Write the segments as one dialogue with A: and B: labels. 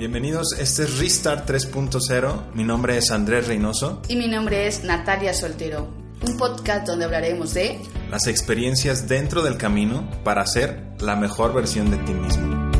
A: Bienvenidos, este es Restart 3.0. Mi nombre es Andrés Reynoso.
B: Y mi nombre es Natalia Soltero. Un podcast donde hablaremos de
A: las experiencias dentro del camino para ser la mejor versión de ti mismo.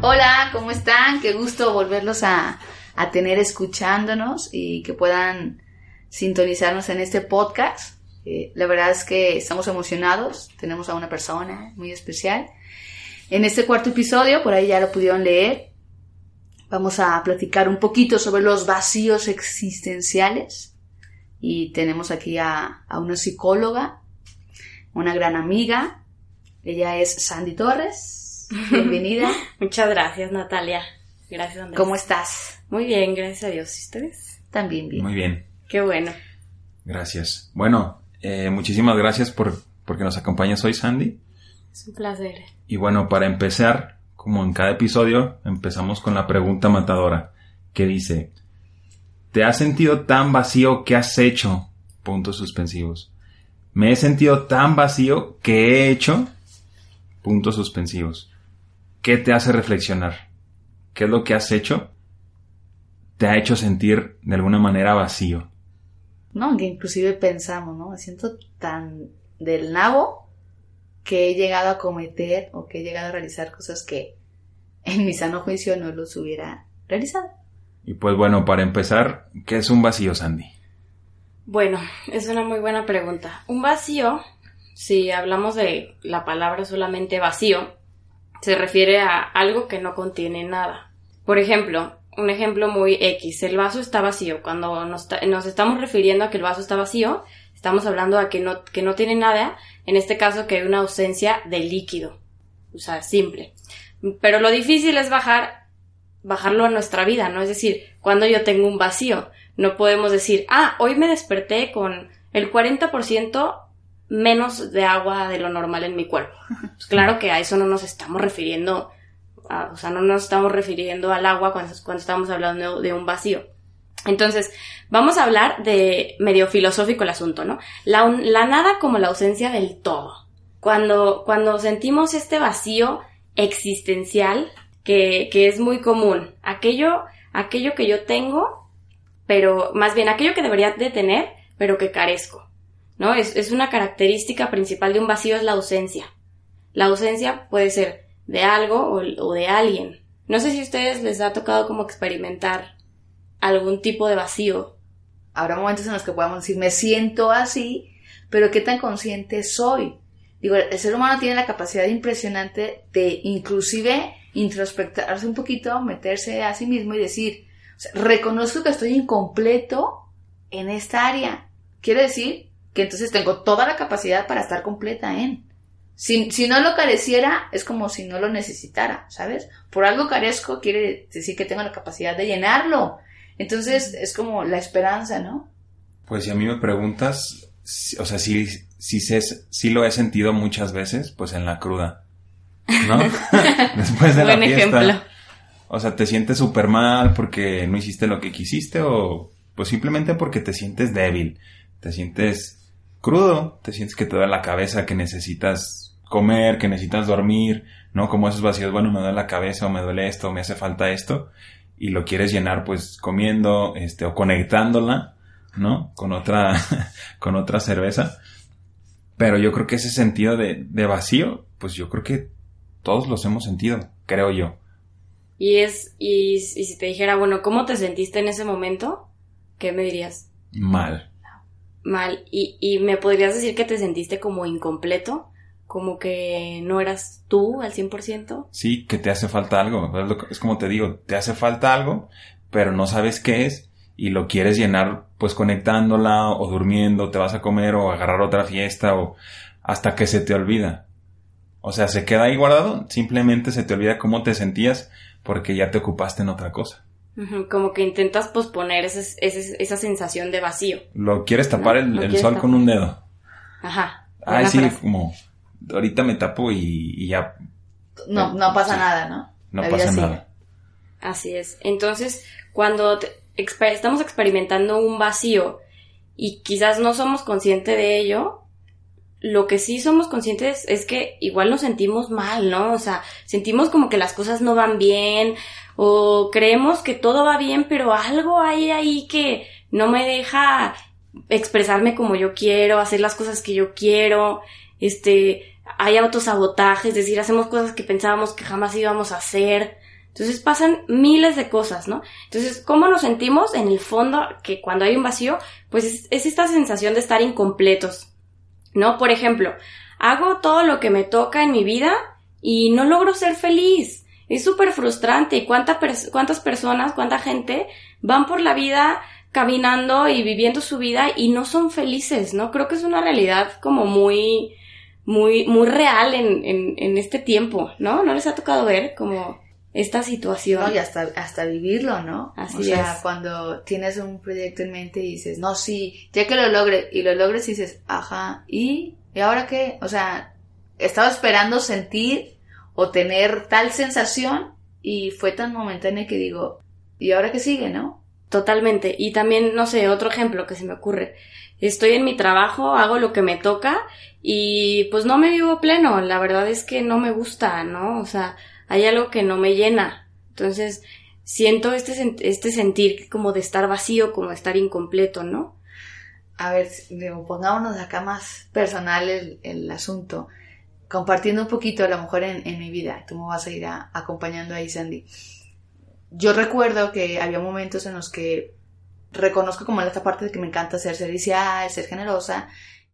B: Hola, ¿cómo están? Qué gusto volverlos a, a tener escuchándonos y que puedan sintonizarnos en este podcast. Eh, la verdad es que estamos emocionados, tenemos a una persona muy especial. En este cuarto episodio, por ahí ya lo pudieron leer, vamos a platicar un poquito sobre los vacíos existenciales. Y tenemos aquí a, a una psicóloga, una gran amiga. Ella es Sandy Torres. Bienvenida.
C: Muchas gracias, Natalia. Gracias, Andrés.
B: ¿Cómo estás?
C: Muy bien, gracias a Dios. ¿Y ustedes?
B: También bien.
A: Muy bien.
C: Qué bueno.
A: Gracias. Bueno, eh, muchísimas gracias por porque nos acompañas hoy, Sandy.
C: Es un placer.
A: Y bueno, para empezar, como en cada episodio, empezamos con la pregunta matadora, que dice, ¿te has sentido tan vacío que has hecho? Puntos suspensivos. Me he sentido tan vacío que he hecho? Puntos suspensivos. ¿Qué te hace reflexionar? ¿Qué es lo que has hecho? Te ha hecho sentir de alguna manera vacío.
B: ¿No? Que inclusive pensamos, ¿no? Me siento tan del nabo que he llegado a cometer o que he llegado a realizar cosas que en mi sano juicio no los hubiera realizado.
A: Y pues bueno, para empezar, ¿qué es un vacío, Sandy?
C: Bueno, es una muy buena pregunta. Un vacío, si hablamos de la palabra solamente vacío, se refiere a algo que no contiene nada. Por ejemplo, un ejemplo muy X, el vaso está vacío. Cuando nos, nos, estamos refiriendo a que el vaso está vacío, estamos hablando a que no, que no tiene nada, en este caso que hay una ausencia de líquido. O sea, simple. Pero lo difícil es bajar, bajarlo a nuestra vida, ¿no? Es decir, cuando yo tengo un vacío, no podemos decir, ah, hoy me desperté con el 40% menos de agua de lo normal en mi cuerpo. Pues claro que a eso no nos estamos refiriendo o sea, no nos estamos refiriendo al agua cuando, estamos hablando de un vacío. Entonces, vamos a hablar de medio filosófico el asunto, ¿no? La, la nada como la ausencia del todo. Cuando, cuando sentimos este vacío existencial, que, que es muy común, aquello, aquello que yo tengo, pero más bien aquello que debería de tener, pero que carezco, ¿no? Es, es una característica principal de un vacío es la ausencia. La ausencia puede ser de algo o, de alguien. No sé si a ustedes les ha tocado como experimentar algún tipo de vacío.
B: Habrá momentos en los que podamos decir, me siento así, pero ¿qué tan consciente soy? Digo, el ser humano tiene la capacidad impresionante de inclusive introspectarse un poquito, meterse a sí mismo y decir, reconozco que estoy incompleto en esta área. Quiere decir que entonces tengo toda la capacidad para estar completa en. Si, si no lo careciera, es como si no lo necesitara, ¿sabes? Por algo carezco quiere decir que tengo la capacidad de llenarlo. Entonces es como la esperanza, ¿no?
A: Pues si a mí me preguntas, o sea, si, si, si lo he sentido muchas veces, pues en la cruda. ¿No? Después de la fiesta. Ejemplo. O sea, te sientes súper mal porque no hiciste lo que quisiste o pues simplemente porque te sientes débil, te sientes crudo, te sientes que te da la cabeza, que necesitas comer, que necesitas dormir, ¿no? Como esos vacíos, bueno, me duele la cabeza o me duele esto, o me hace falta esto, y lo quieres llenar pues comiendo, este, o conectándola, ¿no? Con otra, con otra cerveza. Pero yo creo que ese sentido de, de vacío, pues yo creo que todos los hemos sentido, creo yo.
C: Y es, y, y si te dijera, bueno, ¿cómo te sentiste en ese momento? ¿Qué me dirías?
A: Mal.
C: Mal. ¿Y, y me podrías decir que te sentiste como incompleto? Como que no eras tú al 100%.
A: Sí, que te hace falta algo. Es como te digo, te hace falta algo, pero no sabes qué es y lo quieres llenar pues conectándola o durmiendo, te vas a comer o agarrar otra fiesta o hasta que se te olvida. O sea, se queda ahí guardado, simplemente se te olvida cómo te sentías porque ya te ocupaste en otra cosa.
C: Como que intentas posponer esa sensación de vacío.
A: Lo quieres tapar el, sol con un dedo.
C: Ajá.
A: Ah, sí, como ahorita me tapo y, ya.
B: No, no pasa nada, ¿no?
A: No pasa nada.
C: Así es. Entonces, cuando estamos experimentando un vacío y quizás no somos conscientes de ello, lo que sí somos conscientes es que igual nos sentimos mal, ¿no? O sea, sentimos como que las cosas no van bien o creemos que todo va bien, pero algo hay ahí que no me deja expresarme como yo quiero, hacer las cosas que yo quiero, este, hay autosabotaje, es decir, hacemos cosas que pensábamos que jamás íbamos a hacer. Entonces pasan miles de cosas, ¿no? Entonces, ¿cómo nos sentimos? En el fondo, que cuando hay un vacío, pues es, es esta sensación de estar incompletos, ¿no? Por ejemplo, hago todo lo que me toca en mi vida y no logro ser feliz. Es súper frustrante. ¿Y cuántas personas, cuánta gente van por la vida caminando y viviendo su vida y no son felices, ¿no? Creo que es una realidad como muy, muy, muy real en, en, en este tiempo, ¿no? ¿No les ha tocado ver como esta situación?
B: No, y hasta, hasta vivirlo, ¿no?
C: Así
B: o sea, cuando tienes un proyecto en mente y dices, no, sí, ya que lo logre, y lo logres y dices, ajá, ¿y? ¿Y ahora qué? O sea, estaba esperando sentir o tener tal sensación y fue tan momentáneo que digo, ¿y ahora qué sigue, no?
C: Totalmente. Y también, no sé, otro ejemplo que se me ocurre. Estoy en mi trabajo, hago lo que me toca y pues no me vivo pleno. La verdad es que no me gusta, ¿no? O sea, hay algo que no me llena. Entonces, siento este, este sentir como de estar vacío, como de estar incompleto, ¿no?
B: A ver, pongámonos acá más personal el, asunto. Compartiendo un poquito a lo mejor en, mi vida. Tú me vas a ir acompañando ahí, Sandy yo recuerdo que había momentos en los que reconozco como esta parte de que me encanta ser servicial, ser generosa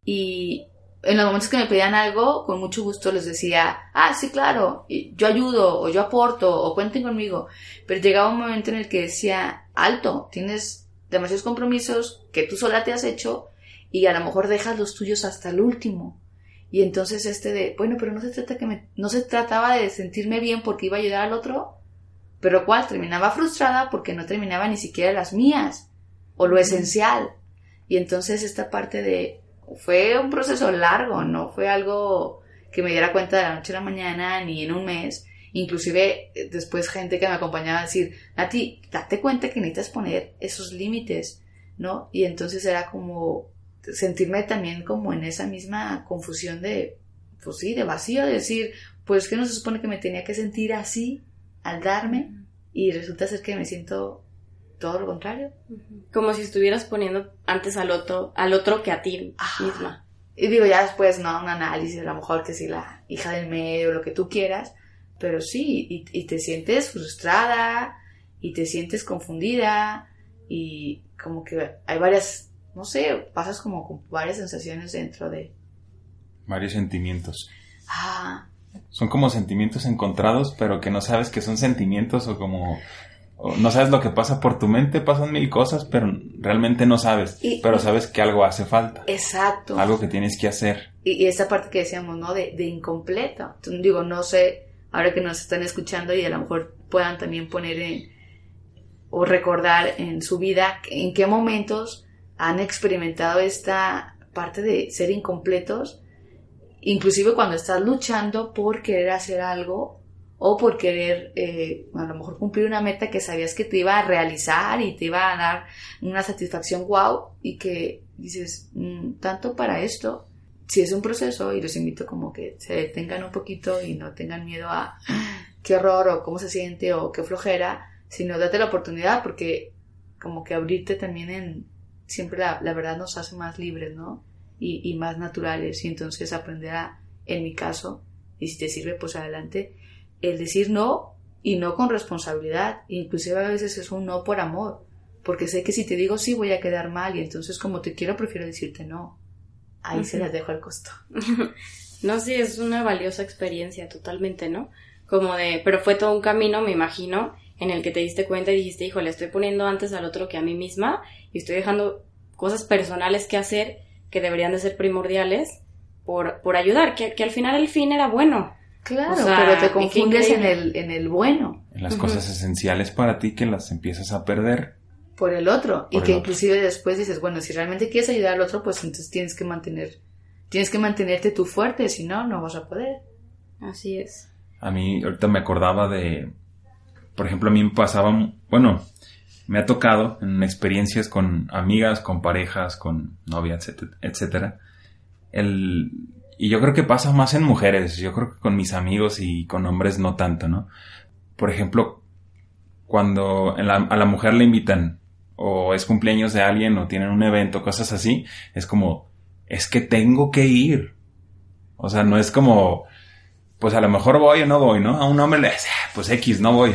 B: y en los momentos que me pedían algo, con mucho gusto les decía, ah, sí, claro, yo ayudo o yo aporto o cuenten conmigo. Pero llegaba un momento en el que decía, alto, tienes demasiados compromisos que tú sola te has hecho y a lo mejor dejas los tuyos hasta el último. Y entonces este de, bueno, pero no se trata que me, no se trataba de sentirme bien porque iba a ayudar al otro, pero cual terminaba frustrada porque no terminaba ni siquiera las mías o lo esencial. Y entonces esta parte de fue un proceso largo, no fue algo que me diera cuenta de la noche a la mañana ni en un mes. Inclusive eh, después gente que me acompañaba a decir, Nati, date cuenta que necesitas poner esos límites, ¿no? Y entonces era como sentirme también como en esa misma confusión de, pues sí, de vacío, de decir, pues que no se supone que me tenía que sentir así, al darme y resulta ser que me siento todo lo contrario.
C: Como si estuvieras poniendo antes al otro, al otro que a ti misma.
B: Y digo, ya después, no, un análisis, a lo mejor que si la hija del medio, lo que tú quieras, pero sí, y, y te sientes frustrada, y te sientes confundida, y como que hay varias, no sé, pasas como con varias sensaciones dentro de...
A: Varios sentimientos.
B: Ah,
A: son como sentimientos encontrados, pero que no sabes que son sentimientos o como no sabes lo que pasa por tu mente, pasan mil cosas, pero realmente no sabes, pero sabes que algo hace falta.
B: Exacto.
A: Algo que tienes que hacer.
B: Y, esa parte que decíamos, ¿no? De, de incompleto. digo, no sé, ahora que nos están escuchando y a lo mejor puedan también poner en, o recordar en su vida en qué momentos han experimentado esta parte de ser incompletos inclusive cuando estás luchando por querer hacer algo o por querer eh, a lo mejor cumplir una meta que sabías que te iba a realizar y te iba a dar una satisfacción wow y que dices, mm, tanto para esto, si es un proceso y los invito como que se detengan un poquito y no tengan miedo a qué horror o cómo se siente o qué flojera, sino date la oportunidad porque como que abrirte también en, siempre la, la verdad nos hace más libres, ¿no? Y, más naturales y entonces aprender a, en mi caso, y si te sirve, pues adelante, el decir no y no con responsabilidad, inclusive a veces es un no por amor, porque sé que si te digo sí voy a quedar mal y entonces como te quiero prefiero decirte no. Ahí se las dejo al costo.
C: no, sí, es una valiosa experiencia totalmente, ¿no? Como de, pero fue todo un camino, me imagino, en el que te diste cuenta y dijiste, híjole, estoy poniendo antes al otro que a mí misma y estoy dejando cosas personales que hacer que deberían de ser primordiales por, por ayudar, que, que al final el fin era bueno.
B: Claro, pero te confundes en el, en el bueno.
A: En las cosas esenciales para ti que las empiezas a perder.
B: Por el otro. y que inclusive después dices, bueno, si realmente quieres ayudar al otro, pues entonces tienes que mantener, tienes que mantenerte tú fuerte, si no, no vas a poder.
C: Así es.
A: A mí ahorita me acordaba de, por ejemplo, a mí me pasaba, bueno, me ha tocado en experiencias con amigas, con parejas, con novias, etcétera. El, y yo creo que pasa más en mujeres, yo creo que con mis amigos y con hombres no tanto, ¿no? Por ejemplo, cuando a la mujer le invitan o es cumpleaños de alguien o tienen un evento, cosas así, es como, es que tengo que ir. O sea, no es como, pues a lo mejor voy o no voy, ¿no? A un hombre le dice, ah, pues X, no voy.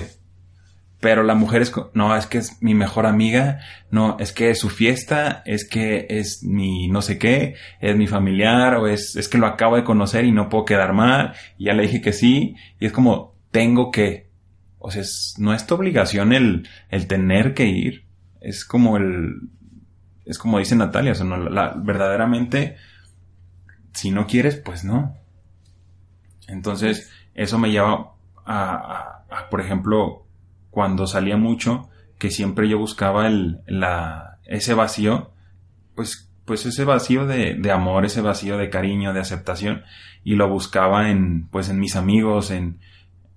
A: Pero la mujer es, no, es que es mi mejor amiga, no, es que es su fiesta, es que es mi no sé qué, es mi familiar, o es, es que lo acabo de conocer y no puedo quedar mal, y ya le dije que sí, y es como, tengo que. O sea, es, no es tu obligación el, el tener que ir, es como el, es como dice Natalia, o sea, verdaderamente, si no quieres, pues no. Entonces, eso me lleva a por ejemplo, cuando salía mucho, que siempre yo buscaba el, la, ese vacío, pues, pues ese vacío de, de amor, ese vacío de cariño, de aceptación, y lo buscaba en, pues en mis amigos, en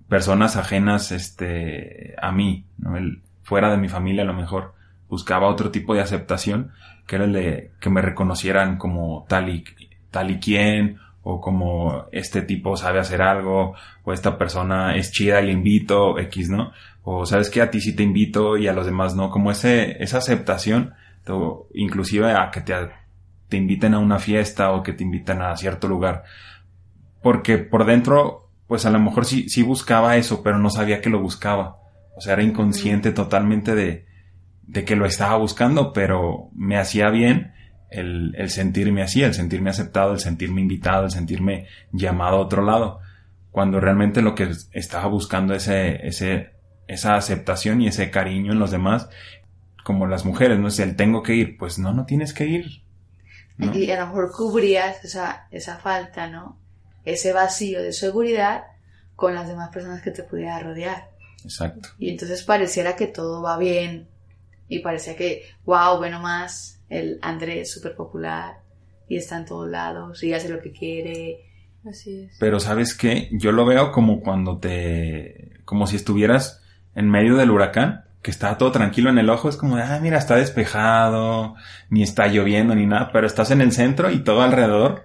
A: personas ajenas, este, a mí, ¿no? Fuera de mi familia a lo mejor, buscaba otro tipo de aceptación, que era el de que me reconocieran como tal y, tal y quien, o como este tipo sabe hacer algo, o esta persona es chida le invito, X, ¿no? O sabes que a ti sí te invito y a los demás no, como ese, esa aceptación, inclusive a que te, te inviten a una fiesta o que te inviten a cierto lugar. Porque por dentro, pues a lo mejor sí, sí buscaba eso, pero no sabía que lo buscaba. O sea, era inconsciente totalmente de, de que lo estaba buscando, pero me hacía bien el, el sentirme así, el sentirme aceptado, el sentirme invitado, el sentirme llamado a otro lado. Cuando realmente lo que estaba buscando ese, ese esa aceptación y ese cariño en los demás, como las mujeres, no es el tengo que ir, pues no, no tienes que ir.
B: Y a lo mejor cubrías esa, esa falta, ¿no? Ese vacío de seguridad con las demás personas que te pudiera rodear.
A: Exacto.
B: Y entonces pareciera que todo va bien y parecía que, wow, bueno más, el Andrés súper popular y está en todos lados y hace lo que quiere.
C: Así es.
A: Pero sabes qué, yo lo veo como cuando te, como si estuvieras en medio del huracán, que está todo tranquilo en el ojo, es como ah, mira, está despejado, ni está lloviendo ni nada, pero estás en el centro y todo alrededor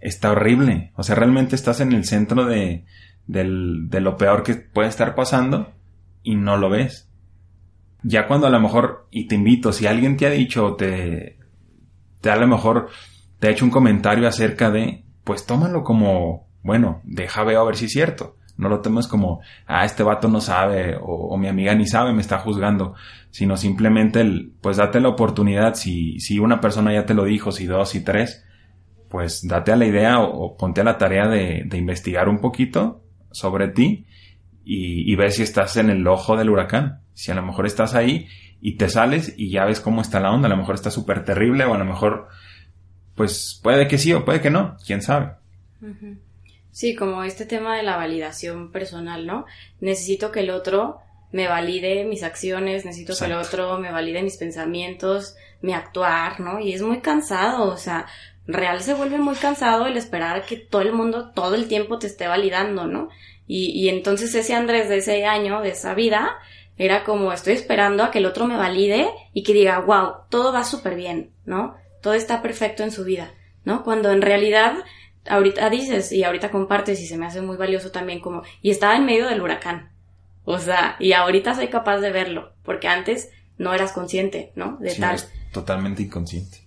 A: está horrible. O sea, realmente estás en el centro de, del, de lo peor que puede estar pasando y no lo ves. Ya cuando a lo mejor, y te invito, si alguien te ha dicho, te, te a lo mejor te ha hecho un comentario acerca de, pues tómalo como, bueno, deja ver a ver si es cierto. No lo tomes como, ah, este vato no sabe o, mi amiga ni sabe, me está juzgando, sino simplemente el, pues date la oportunidad, si, si una persona ya te lo dijo, si dos, y tres, pues date a la idea o, ponte a la tarea de, de, investigar un poquito sobre ti y, y ver si estás en el ojo del huracán. Si a lo mejor estás ahí y te sales y ya ves cómo está la onda, a lo mejor está súper terrible o a lo mejor, pues puede que sí o puede que no, quién sabe.
C: Sí, como este tema de la validación personal, ¿no? Necesito que el otro me valide mis acciones, necesito que el otro me valide mis pensamientos, mi actuar, ¿no? Y es muy cansado, o sea, real se vuelve muy cansado el esperar que todo el mundo todo el tiempo te esté validando, ¿no? Y, y entonces ese Andrés de ese año, de esa vida, era como estoy esperando a que el otro me valide y que diga, wow, todo va súper bien, ¿no? Todo está perfecto en su vida, ¿no? Cuando en realidad ahorita dices y ahorita compartes y se me hace muy valioso también como, y estaba en medio del huracán. O sea, y ahorita soy capaz de verlo, porque antes no eras consciente, ¿no? De tal.
A: totalmente inconsciente.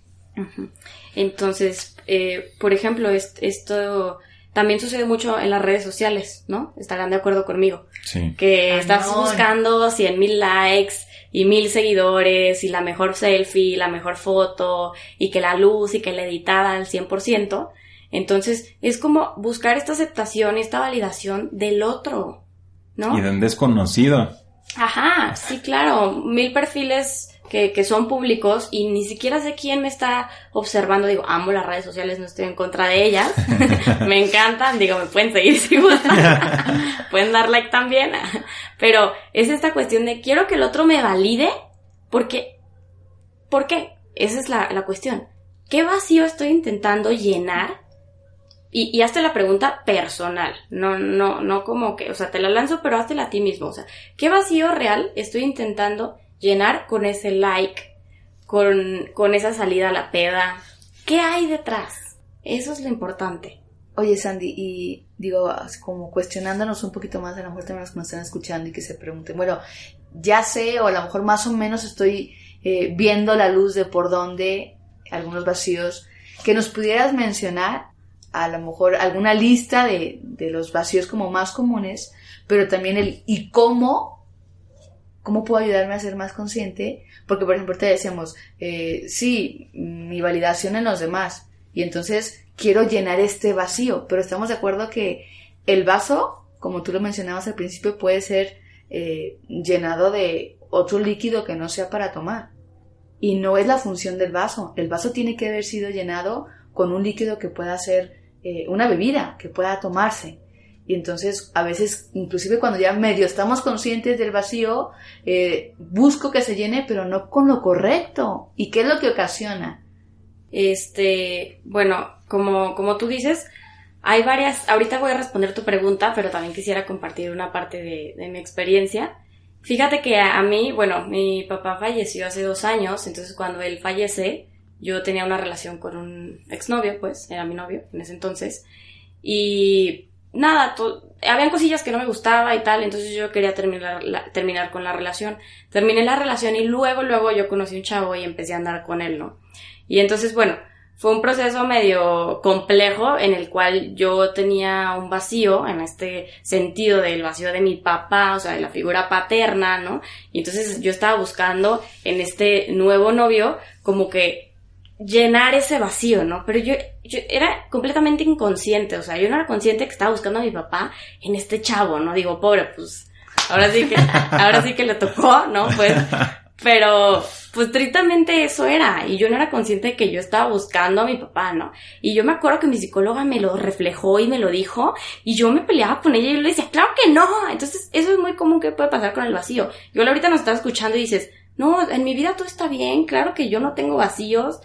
C: Entonces, eh, por ejemplo, esto también sucede mucho en las redes sociales, ¿no? Estarán de acuerdo conmigo.
A: Sí.
C: Que estás buscando cien mil likes y mil seguidores y la mejor selfie, la mejor foto y que la luz y que la editada al 100%. Entonces, es como buscar esta aceptación, esta validación del otro, ¿no?
A: Y de un desconocido.
C: Ajá, sí, claro, mil perfiles que, que, son públicos y ni siquiera sé quién me está observando. Digo, amo las redes sociales, no estoy en contra de ellas. me encantan, digo, me pueden seguir si gustan. pueden dar like también. Pero es esta cuestión de quiero que el otro me valide porque, ¿por qué? Esa es la, la cuestión. ¿Qué vacío estoy intentando llenar y, hazte la pregunta personal, no, no, no como que, o sea, te la lanzo, pero hazte a ti mismo, o sea, ¿qué vacío real estoy intentando llenar con ese like, con, con esa salida a la peda? ¿Qué hay detrás? Eso es lo importante.
B: Oye, Sandy, y digo, como cuestionándonos un poquito más, a lo mejor también los que nos están escuchando y que se pregunten, bueno, ya sé, o a lo mejor más o menos estoy eh, viendo la luz de por dónde algunos vacíos que nos pudieras mencionar a lo mejor alguna lista de, de, los vacíos como más comunes, pero también el y cómo, cómo puedo ayudarme a ser más consciente, porque por ejemplo te decíamos, eh, sí, mi validación en los demás, y entonces quiero llenar este vacío, pero estamos de acuerdo que el vaso, como tú lo mencionabas al principio, puede ser eh, llenado de otro líquido que no sea para tomar. Y no es la función del vaso. El vaso tiene que haber sido llenado con un líquido que pueda ser eh, una bebida que pueda tomarse. Y entonces, a veces, inclusive cuando ya medio estamos conscientes del vacío, eh, busco que se llene, pero no con lo correcto. ¿Y qué es lo que ocasiona?
C: Este, bueno, como, como tú dices, hay varias, ahorita voy a responder tu pregunta, pero también quisiera compartir una parte de, de mi experiencia. Fíjate que a, a, mí, bueno, mi papá falleció hace dos años, entonces cuando él fallece, yo tenía una relación con un exnovio, pues, era mi novio en ese entonces. Y nada, habían cosillas que no me gustaba y tal, entonces yo quería terminar, terminar con la relación. Terminé la relación y luego, luego yo conocí un chavo y empecé a andar con él, ¿no? Y entonces, bueno, fue un proceso medio complejo en el cual yo tenía un vacío, en este sentido del vacío de mi papá, o sea, de la figura paterna, ¿no? Y entonces yo estaba buscando en este nuevo novio como que llenar ese vacío, ¿no? Pero yo, yo era completamente inconsciente, o sea, yo no era consciente que estaba buscando a mi papá en este chavo, ¿no? Digo, pobre, pues, ahora sí que, ahora sí que le tocó, ¿no? Pues, pero, pues, tritamente eso era, y yo no era consciente de que yo estaba buscando a mi papá, ¿no? Y yo me acuerdo que mi psicóloga me lo reflejó y me lo dijo, y yo me peleaba con ella y yo le decía, claro que no, entonces, eso es muy común que puede pasar con el vacío. Yo ahorita nos estaba escuchando y dices, no, en mi vida todo está bien, claro que yo no tengo vacíos,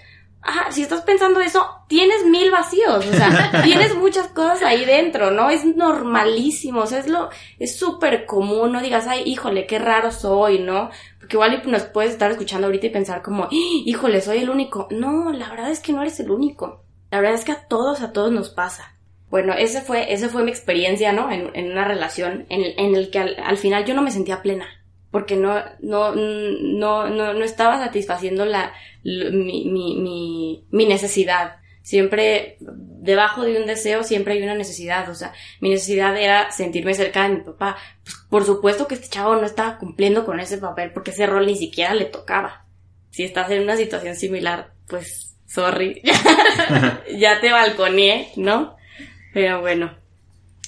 C: ah, si estás pensando eso, tienes mil vacíos, o sea, tienes muchas cosas ahí dentro, ¿no? Es normalísimo, o sea, es lo, es súper común, no digas, ay, híjole, qué raro soy, ¿no? Porque igual nos puedes estar escuchando ahorita y pensar como, híjole, soy el único. No, la verdad es que no eres el único. La verdad es que a todos, a todos nos pasa. Bueno, ese fue, esa fue mi experiencia, ¿no? En, en una relación en, en el que al, al final yo no me sentía plena porque no, no, no, no, no estaba satisfaciendo la, mi, mi, mi, mi necesidad. Siempre, debajo de un deseo, siempre hay una necesidad. O sea, mi necesidad era sentirme cerca de mi papá. Pues, por supuesto que este chavo no estaba cumpliendo con ese papel porque ese rol ni siquiera le tocaba. Si estás en una situación similar, pues, sorry. ya te balconeé, ¿no? Pero bueno.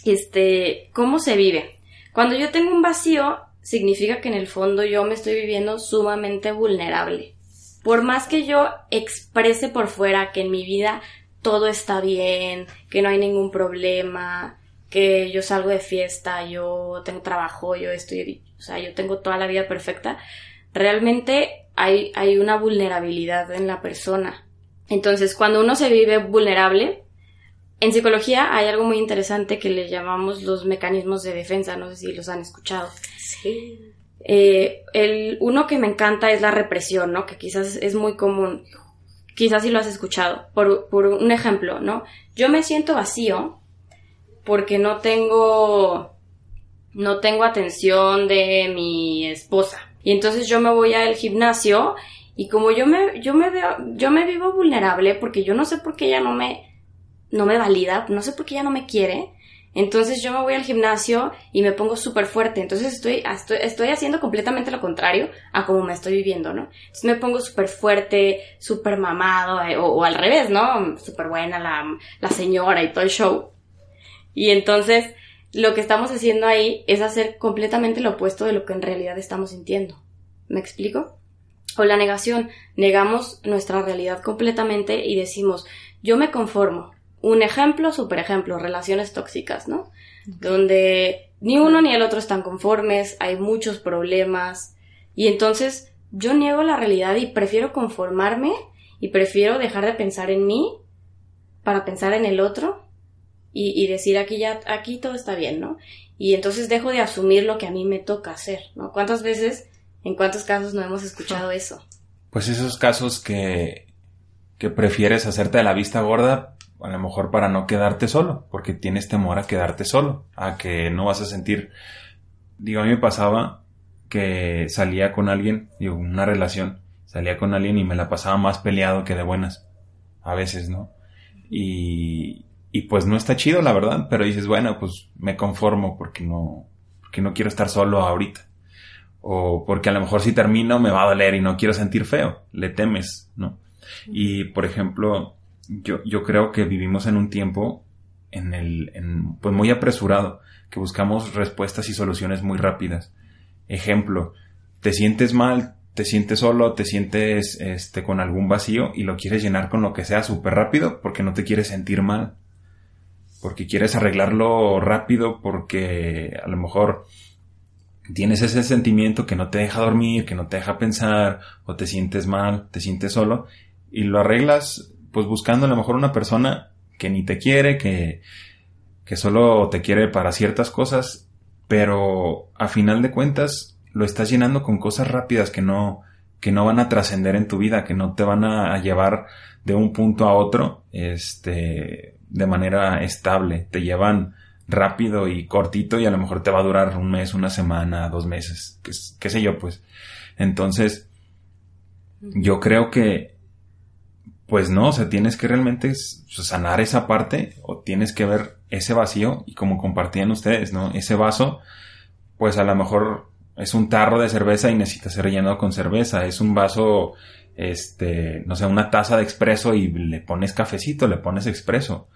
C: Este, ¿cómo se vive? Cuando yo tengo un vacío, significa que en el fondo yo me estoy viviendo sumamente vulnerable. Por más que yo exprese por fuera que en mi vida todo está bien, que no hay ningún problema, que yo salgo de fiesta, yo tengo trabajo, yo estoy, o sea, yo tengo toda la vida perfecta, realmente hay, hay una vulnerabilidad en la persona. Entonces, cuando uno se vive vulnerable, en psicología hay algo muy interesante que le llamamos los mecanismos de defensa, no sé si los han escuchado.
B: Sí.
C: Eh, el, uno que me encanta es la represión, ¿no? Que quizás es muy común, quizás si lo has escuchado. Por, por un ejemplo, ¿no? Yo me siento vacío porque no tengo, no tengo atención de mi esposa. Y entonces yo me voy al gimnasio y como yo me, yo me veo, yo me vivo vulnerable porque yo no sé por qué ella no me, no me valida, no sé por qué ella no me quiere. Entonces yo me voy al gimnasio y me pongo súper fuerte. Entonces estoy, estoy, haciendo completamente lo contrario a como me estoy viviendo, ¿no? Entonces me pongo súper fuerte, súper mamado, eh, o, al revés, ¿no? Súper buena la, la señora y todo el show. Y entonces lo que estamos haciendo ahí es hacer completamente lo opuesto de lo que en realidad estamos sintiendo. ¿Me explico? O la negación, negamos nuestra realidad completamente y decimos, yo me conformo. Un ejemplo, super ejemplo, relaciones tóxicas, ¿no? Donde ni uno ni el otro están conformes, hay muchos problemas, y entonces yo niego la realidad y prefiero conformarme y prefiero dejar de pensar en mí para pensar en el otro y, decir aquí ya, aquí todo está bien, ¿no? Y entonces dejo de asumir lo que a mí me toca hacer, ¿no? ¿Cuántas veces, en cuántos casos no hemos escuchado eso?
A: Pues esos casos que, que prefieres hacerte de la vista gorda, a lo mejor para no quedarte solo, porque tienes temor a quedarte solo, a que no vas a sentir, digo, a mí me pasaba que salía con alguien, digo, una relación, salía con alguien y me la pasaba más peleado que de buenas, a veces, ¿no? Y, y pues no está chido, la verdad, pero dices, bueno, pues me conformo porque no, porque no quiero estar solo ahorita. O porque a lo mejor si termino me va a doler y no quiero sentir feo, le temes, ¿no? Y por ejemplo, yo, yo creo que vivimos en un tiempo en el, en, pues muy apresurado, que buscamos respuestas y soluciones muy rápidas. Ejemplo, te sientes mal, te sientes solo, te sientes este, con algún vacío y lo quieres llenar con lo que sea súper rápido porque no te quieres sentir mal. Porque quieres arreglarlo rápido porque a lo mejor tienes ese sentimiento que no te deja dormir, que no te deja pensar o te sientes mal, te sientes solo y lo arreglas pues buscando a lo mejor una persona que ni te quiere, que, que solo te quiere para ciertas cosas pero a final de cuentas lo estás llenando con cosas rápidas que no, que no van a trascender en tu vida, que no te van a llevar de un punto a otro, este, de manera estable, te llevan rápido y cortito y a lo mejor te va a durar un mes, una semana, dos meses, qué, qué sé yo, pues. Entonces, yo creo que, pues no, o sea, tienes que realmente sanar esa parte o tienes que ver ese vacío y como compartían ustedes, ¿no? Ese vaso, pues a lo mejor es un tarro de cerveza y necesita ser rellenado con cerveza. Es un vaso, este, no sé, una taza de expreso y le pones cafecito, le pones expreso.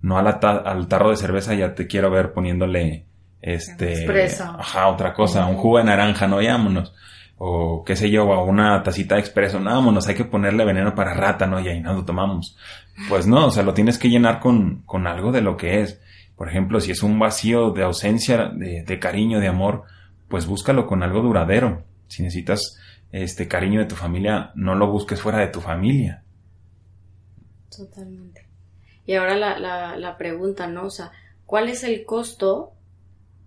A: No al tarro de cerveza ya te quiero ver poniéndole, este,
B: expreso.
A: ajá, otra cosa, un jugo de naranja, no, vámonos. O qué sé yo, o una tacita de expreso, no, vámonos, hay que ponerle veneno para rata, ¿no? Y ahí no lo tomamos. Pues no, o sea, lo tienes que llenar con, con algo de lo que es. Por ejemplo, si es un vacío de ausencia, de, de cariño, de amor, pues búscalo con algo duradero. Si necesitas este cariño de tu familia, no lo busques fuera de tu familia.
C: Totalmente. Y ahora la, la, la pregunta, ¿no? O sea, ¿cuál es el costo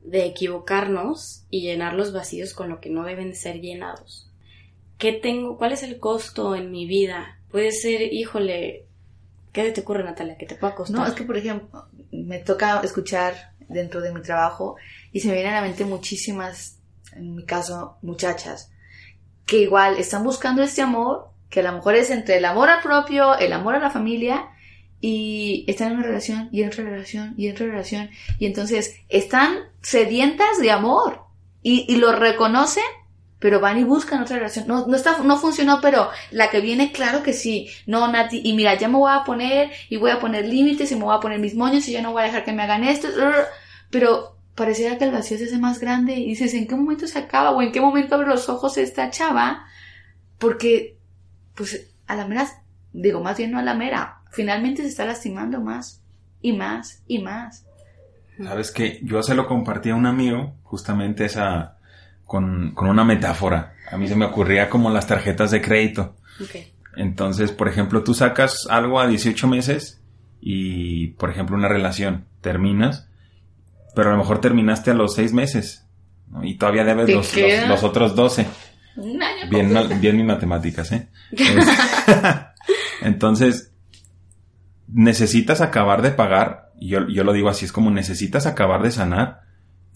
C: de equivocarnos y llenar los vacíos con lo que no deben ser llenados? ¿Qué tengo? ¿Cuál es el costo en mi vida? Puede ser, híjole, ¿Qué te ocurre, Natalia? ¿Qué te puede costar?
B: No, es que, por ejemplo, me toca escuchar dentro de mi trabajo y se me vienen a la mente muchísimas, en mi caso, muchachas, que igual están buscando este amor, que a lo mejor es entre el amor al propio, el amor a la familia, y están en una relación, y en relación, y en relación, y entonces están sedientas de amor, y, y lo reconocen pero van y buscan otra relación. No, no está, no funcionó, pero la que viene, claro que sí. No, Nati, y mira, ya me voy a poner, y voy a poner límites, y me voy a poner mis moños, y ya no voy a dejar que me hagan esto. Pero pareciera que el vacío se hace más grande, y dices, ¿en qué momento se acaba? ¿O en qué momento abre los ojos esta chava? Porque, pues, a la mera, digo, más bien no a la mera, finalmente se está lastimando más, y más, y más.
A: Sabes que yo se lo compartí a un amigo, justamente esa, con, con una metáfora. A mí se me ocurría como las tarjetas de crédito. Entonces, por ejemplo, tú sacas algo a 18 meses y, por ejemplo, una relación, terminas, pero a lo mejor terminaste a los 6 meses y todavía debes los, los, otros 12.
B: Un año
A: bien, bien mis matemáticas, ¿eh? Entonces, necesitas acabar de pagar, yo, yo lo digo así, es como necesitas acabar de sanar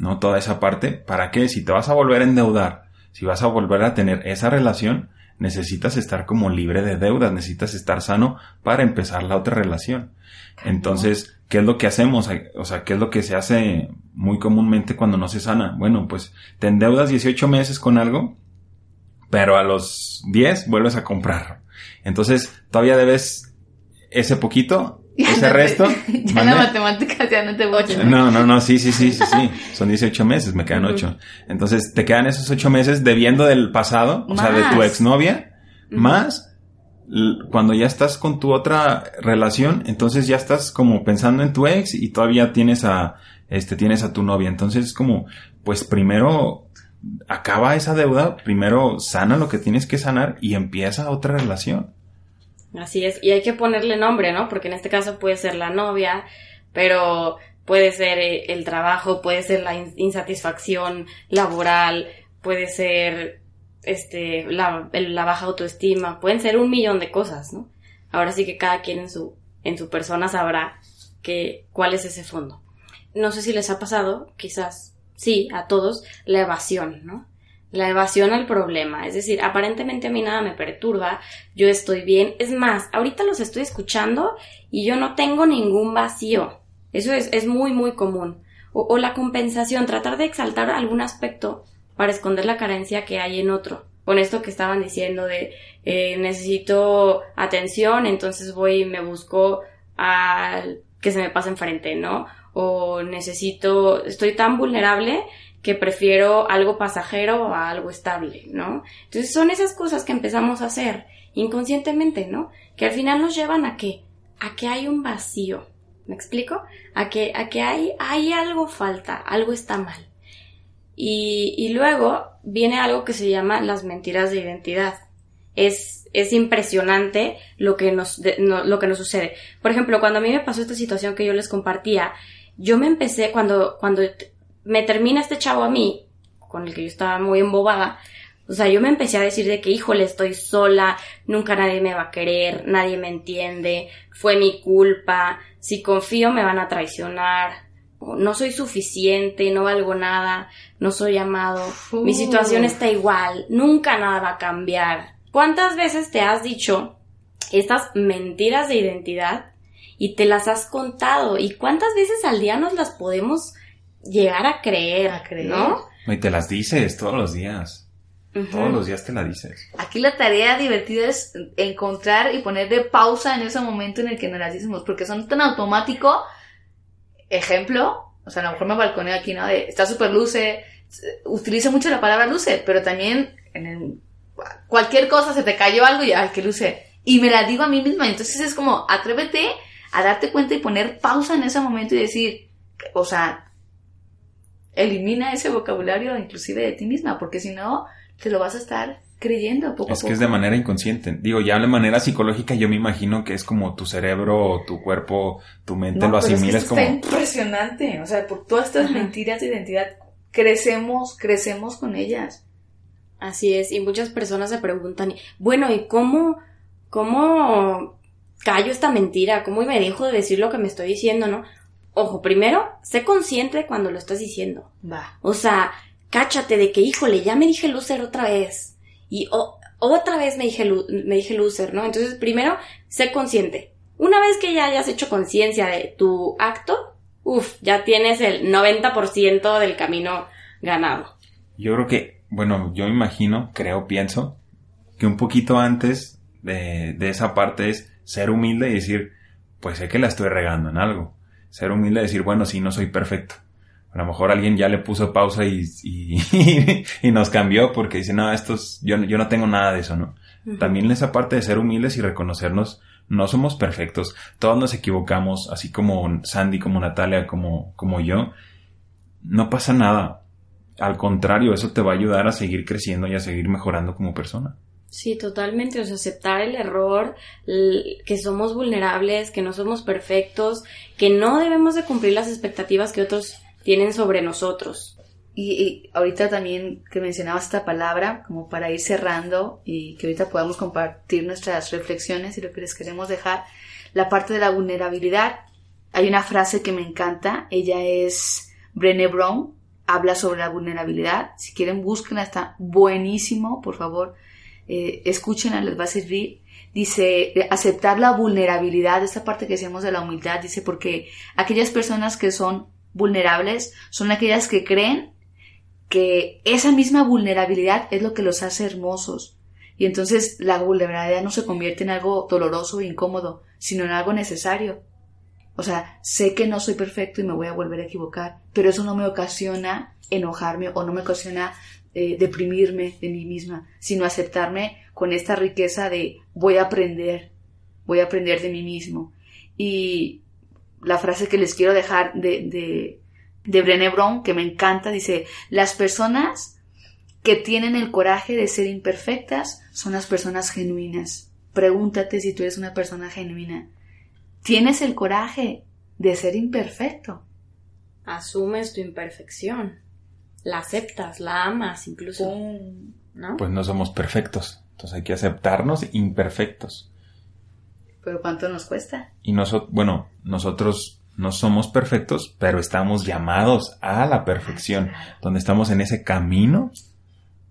A: ¿no? Toda esa parte, ¿para qué? Si te vas a volver a endeudar, si vas a volver a tener esa relación, necesitas estar como libre de deudas, necesitas estar sano para empezar la otra relación. Entonces, ¿qué es lo que hacemos? O sea, ¿qué es lo que se hace muy comúnmente cuando no se sana? Bueno, pues te endeudas 18 meses con algo, pero a los 10 vuelves a comprar. Entonces, todavía debes ese poquito Ese resto.
B: ya la matemática ya no te voy
A: No, no, no, sí, sí, sí, sí, sí. Son 18 meses, me quedan 8. Entonces, te quedan esos 8 meses debiendo del pasado, o sea, de tu exnovia, más cuando ya estás con tu otra relación, entonces ya estás como pensando en tu ex y todavía tienes a, este, tienes a tu novia. Entonces es como, pues primero acaba esa deuda, primero sana lo que tienes que sanar y empieza otra relación.
C: Así es, y hay que ponerle nombre, ¿no? Porque en este caso puede ser la novia, pero puede ser eh, el trabajo, puede ser la insatisfacción laboral, puede ser este la, la baja autoestima, pueden ser un millón de cosas, ¿no? Ahora sí que cada quien en su en su persona sabrá que cuál es ese fondo. No sé si les ha pasado, quizás sí, a todos, la evasión, ¿no? La evasión al problema. Es decir, aparentemente a mí nada me perturba, yo estoy bien. Es más, ahorita los estoy escuchando y yo no tengo ningún vacío. Eso es, es muy, muy común. O, la compensación, tratar de exaltar algún aspecto para esconder la carencia que hay en otro. Con esto que estaban diciendo de eh, necesito atención, entonces voy y me busco a que se me pase enfrente, ¿no? O necesito, estoy tan vulnerable que prefiero algo pasajero a algo estable, ¿no? Entonces son esas cosas que empezamos a hacer inconscientemente, ¿no? Que al final nos llevan a qué? A que hay un vacío. ¿Me explico? A que, a que hay, hay algo falta, algo está mal. Y, y luego viene algo que se llama las mentiras de identidad. Es, es impresionante lo que nos, lo que nos sucede. Por ejemplo, cuando a mí me pasó esta situación que yo les compartía, yo me empecé, cuando, cuando me termina este chavo a mí, con el que yo estaba muy embobada, o sea, yo me empecé a decir de que, híjole, estoy sola, nunca nadie me va a querer, nadie me entiende, fue mi culpa, si confío me van a traicionar, no soy suficiente, no valgo nada, no soy amado, mi situación está igual, nunca nada va a cambiar. ¿Cuántas veces te has dicho estas mentiras de identidad y te las has contado? ¿Y cuántas veces al día nos las podemos llegar a creer, a creer. ¿no?
A: Y te las dices todos los días. Todos los días te la dices.
B: Aquí la tarea divertida es encontrar y poner de pausa en ese momento en el que nos las decimos, porque son tan automático. Ejemplo, o sea, a lo mejor me balconeo aquí, ¿no? De, está súper luce, utilizo mucho la palabra luce, pero también en cualquier cosa se te cayó algo y, ay, que luce. Y me la digo a mí misma, entonces es como, atrévete a darte cuenta y poner pausa en ese momento y decir, o sea, elimina ese vocabulario inclusive de ti misma, porque si no, te lo vas a estar creyendo poco
A: es a poco. Es que es de manera inconsciente. Digo, ya de manera psicológica yo me imagino que es como tu cerebro, tu cuerpo, tu mente lo asimila. Es, como...
B: Está impresionante. O sea, por todas estas mentiras de identidad, crecemos, crecemos con ellas.
C: Así es. Y muchas personas se preguntan, bueno, ¿y cómo, cómo callo esta mentira? ¿Cómo me dejo de decir lo que me estoy diciendo, no? Ojo, primero, sé consciente cuando lo estás diciendo. Va. O sea, cáchate de que, híjole, ya me dije loser otra vez. Y otra vez me dije, me dije loser, ¿no? Entonces, primero, sé consciente. Una vez que ya hayas hecho conciencia de tu acto, uff, ya tienes el 90% del camino ganado.
A: Yo creo que, bueno, yo imagino, creo, pienso, que un poquito antes de, de esa parte es ser humilde y decir, pues sé que la estoy regando en algo ser humilde decir, bueno, sí, no soy perfecto. A lo mejor alguien ya le puso pausa y, y, nos cambió porque dice, no, estos, yo, yo no tengo nada de eso, ¿no? También esa parte de ser humildes y reconocernos, no somos perfectos, todos nos equivocamos, así como Sandy, como Natalia, como, como yo. No pasa nada. Al contrario, eso te va a ayudar a seguir creciendo y a seguir mejorando como persona.
C: Sí, totalmente. O sea, aceptar el error, que somos vulnerables, que no somos perfectos, que no debemos de cumplir las expectativas que otros tienen sobre nosotros.
B: Y, ahorita también que mencionabas esta palabra, como para ir cerrando y que ahorita podamos compartir nuestras reflexiones y lo que les queremos dejar, la parte de la vulnerabilidad. Hay una frase que me encanta, ella es Brené Brown, habla sobre la vulnerabilidad. Si quieren, búsquenla, está buenísimo, por favor eh, escúchenla, les va a servir. Dice, aceptar la vulnerabilidad, esta parte que decíamos de la humildad, dice, porque aquellas personas que son vulnerables son aquellas que creen que esa misma vulnerabilidad es lo que los hace hermosos. Y entonces la vulnerabilidad no se convierte en algo doloroso e incómodo, sino en algo necesario. O sea, sé que no soy perfecto y me voy a volver a equivocar, pero eso no me ocasiona enojarme o no me ocasiona eh, deprimirme de mí misma, sino aceptarme con esta riqueza de voy a aprender, voy a aprender de mí mismo. Y la frase que les quiero dejar de, de, de Brené Brown, que me encanta, dice, las personas que tienen el coraje de ser imperfectas son las personas genuinas. Pregúntate si tú eres una persona genuina. ¿Tienes el coraje de ser imperfecto?
C: Asumes tu imperfección. La aceptas, la amas incluso.
A: ¿no? Pues no somos perfectos. Entonces hay que aceptarnos imperfectos.
B: ¿Pero cuánto nos cuesta?
A: Y nosotros, bueno, nosotros no somos perfectos, pero estamos llamados a la perfección, donde estamos en ese camino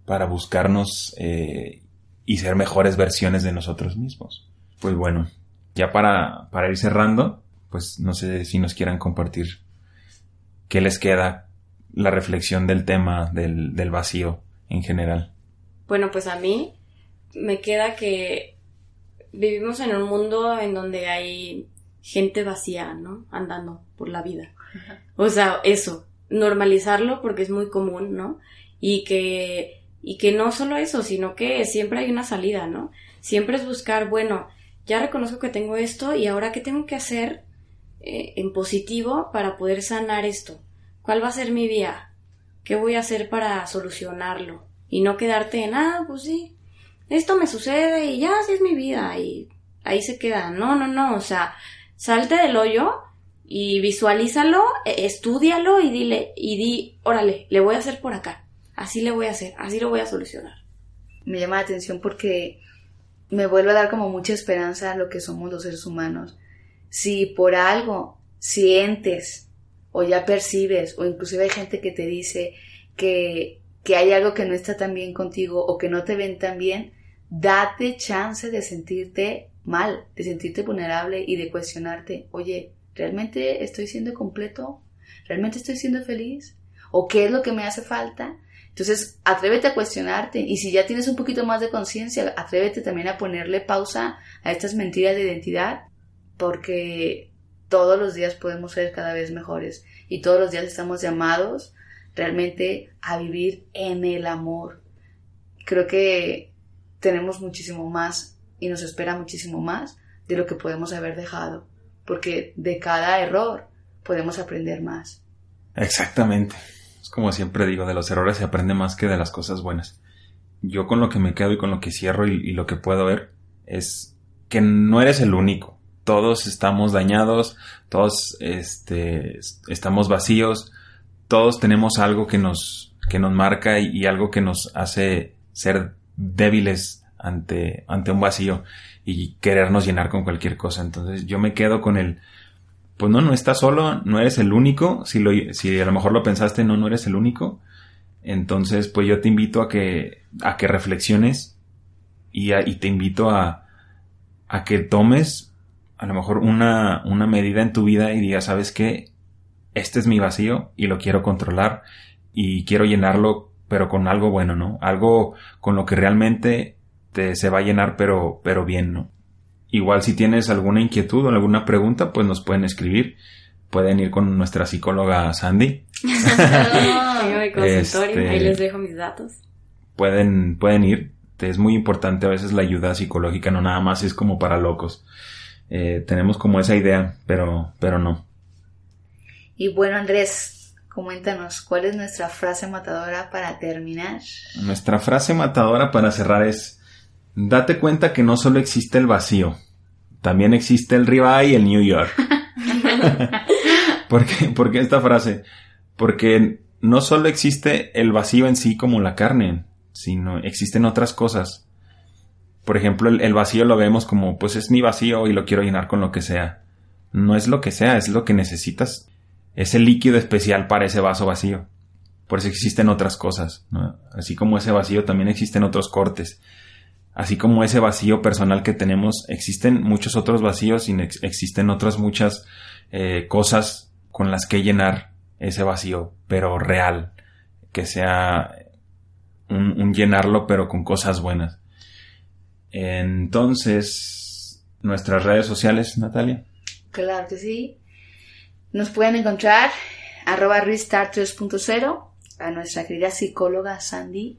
A: para buscarnos eh, y ser mejores versiones de nosotros mismos. Pues bueno, ya para, para ir cerrando, pues no sé si nos quieran compartir qué les queda la reflexión del tema del, del vacío en general.
C: Bueno, pues a mí me queda que vivimos en un mundo en donde hay gente vacía, ¿no? Andando por la vida. O sea, eso, normalizarlo porque es muy común, ¿no? Y que, y que no solo eso, sino que siempre hay una salida, ¿no? Siempre es buscar, bueno, ya reconozco que tengo esto y ahora qué tengo que hacer eh, en positivo para poder sanar esto. ¿Cuál va a ser mi vía? ¿Qué voy a hacer para solucionarlo? Y no quedarte en, ah, pues sí, esto me sucede y ya así es mi vida y ahí se queda. No, no, no, o sea, salte del hoyo y visualízalo, e, estudialo y dile, y di, órale, le voy a hacer por acá. Así le voy a hacer, así lo voy a solucionar.
B: Me llama la atención porque me vuelve a dar como mucha esperanza a lo que somos los seres humanos. Si por algo sientes o ya percibes o inclusive hay gente que te dice que, que hay algo que no está tan bien contigo o que no te ven tan bien, date chance de sentirte mal, de sentirte vulnerable y de cuestionarte, oye, ¿realmente estoy siendo completo? ¿Realmente estoy siendo feliz? ¿O qué es lo que me hace falta? Entonces, atrévete a cuestionarte y si ya tienes un poquito más de conciencia, atrévete también a ponerle pausa a estas mentiras de identidad, porque todos los días podemos ser cada vez mejores y todos los días estamos llamados realmente a vivir en el amor. Creo que tenemos muchísimo más y nos espera muchísimo más de lo que podemos haber dejado, porque de cada error podemos aprender más.
A: Exactamente como siempre digo, de los errores se aprende más que de las cosas buenas. Yo con lo que me quedo y con lo que cierro y, lo que puedo ver es que no eres el único. Todos estamos dañados, todos este, estamos vacíos, todos tenemos algo que nos, que nos marca y, algo que nos hace ser débiles ante, ante un vacío y querernos llenar con cualquier cosa. Entonces yo me quedo con el, pues no, no estás solo, no eres el único. Si, lo, si a lo mejor lo pensaste, no, no eres el único. Entonces, pues yo te invito a que, a que reflexiones y, y te invito a, a que tomes a lo mejor una, una medida en tu vida y digas, ¿sabes qué? Este es mi vacío y lo quiero controlar y quiero llenarlo, pero con algo bueno, ¿no? Algo con lo que realmente te se va a llenar, pero, pero bien, ¿no? Igual si tienes alguna inquietud o alguna pregunta, pues nos pueden escribir. Pueden ir con nuestra psicóloga Sandy.
C: Este, ahí les dejo mis datos.
A: Pueden, pueden ir. Es muy importante a veces la ayuda psicológica, no nada más es como para locos. Eh, tenemos como esa idea, pero, pero no.
B: Y bueno, Andrés, coméntanos, ¿cuál es nuestra frase matadora para terminar?
A: Nuestra frase matadora para cerrar es Date cuenta que no solo existe el vacío, también existe el ribeye y el New York. ¿Por, qué? ¿Por qué esta frase? Porque no solo existe el vacío en sí como la carne, sino existen otras cosas. Por ejemplo, el, vacío lo vemos como, pues es mi vacío y lo quiero llenar con lo que sea. No es lo que sea, es lo que necesitas. Es el líquido especial para ese vaso vacío. Por eso existen otras cosas. Así como ese vacío, también existen otros cortes así como ese vacío personal que tenemos, existen muchos otros vacíos y existen otras muchas eh, cosas con las que llenar ese vacío, pero real, que sea un, llenarlo, pero con cosas buenas. Entonces, nuestras redes sociales, Natalia.
B: Claro que sí. Nos pueden encontrar arroba restart 3.0 a nuestra querida psicóloga Sandy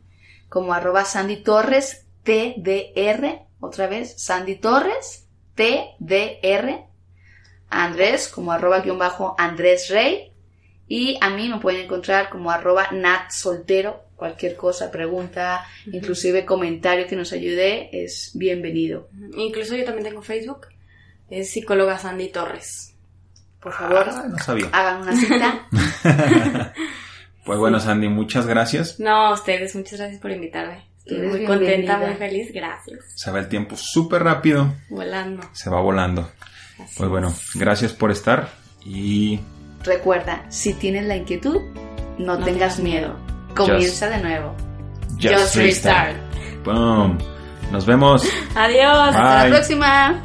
B: como arroba Sandy Torres TDR, otra vez, Sandy Torres TDR, Andrés como arroba guion bajo Andrés Rey y a mí me pueden encontrar como arroba Nat Soltero, cualquier cosa, pregunta, inclusive comentario que nos ayude es bienvenido.
C: Incluso yo también tengo Facebook, es psicóloga Sandy Torres.
B: Por favor,
A: Ah, no sabía.
B: hagan una cita.
A: Pues bueno, Sandy, muchas gracias.
C: No, a ustedes, muchas gracias por invitarme. Estoy
B: Eres
C: muy contenta, muy feliz, gracias.
A: Se va el tiempo súper rápido,
C: Volando.
A: se va volando.
C: Así
A: Pues bueno, gracias por estar y
B: Recuerda, si tienes la inquietud, no,
C: No
B: tengas
C: tengas
B: miedo. Comienza de nuevo.
A: just,
C: Just
A: restart.
C: restart.
A: Boom. Nos vemos.
C: Adiós.
B: Hasta la próxima.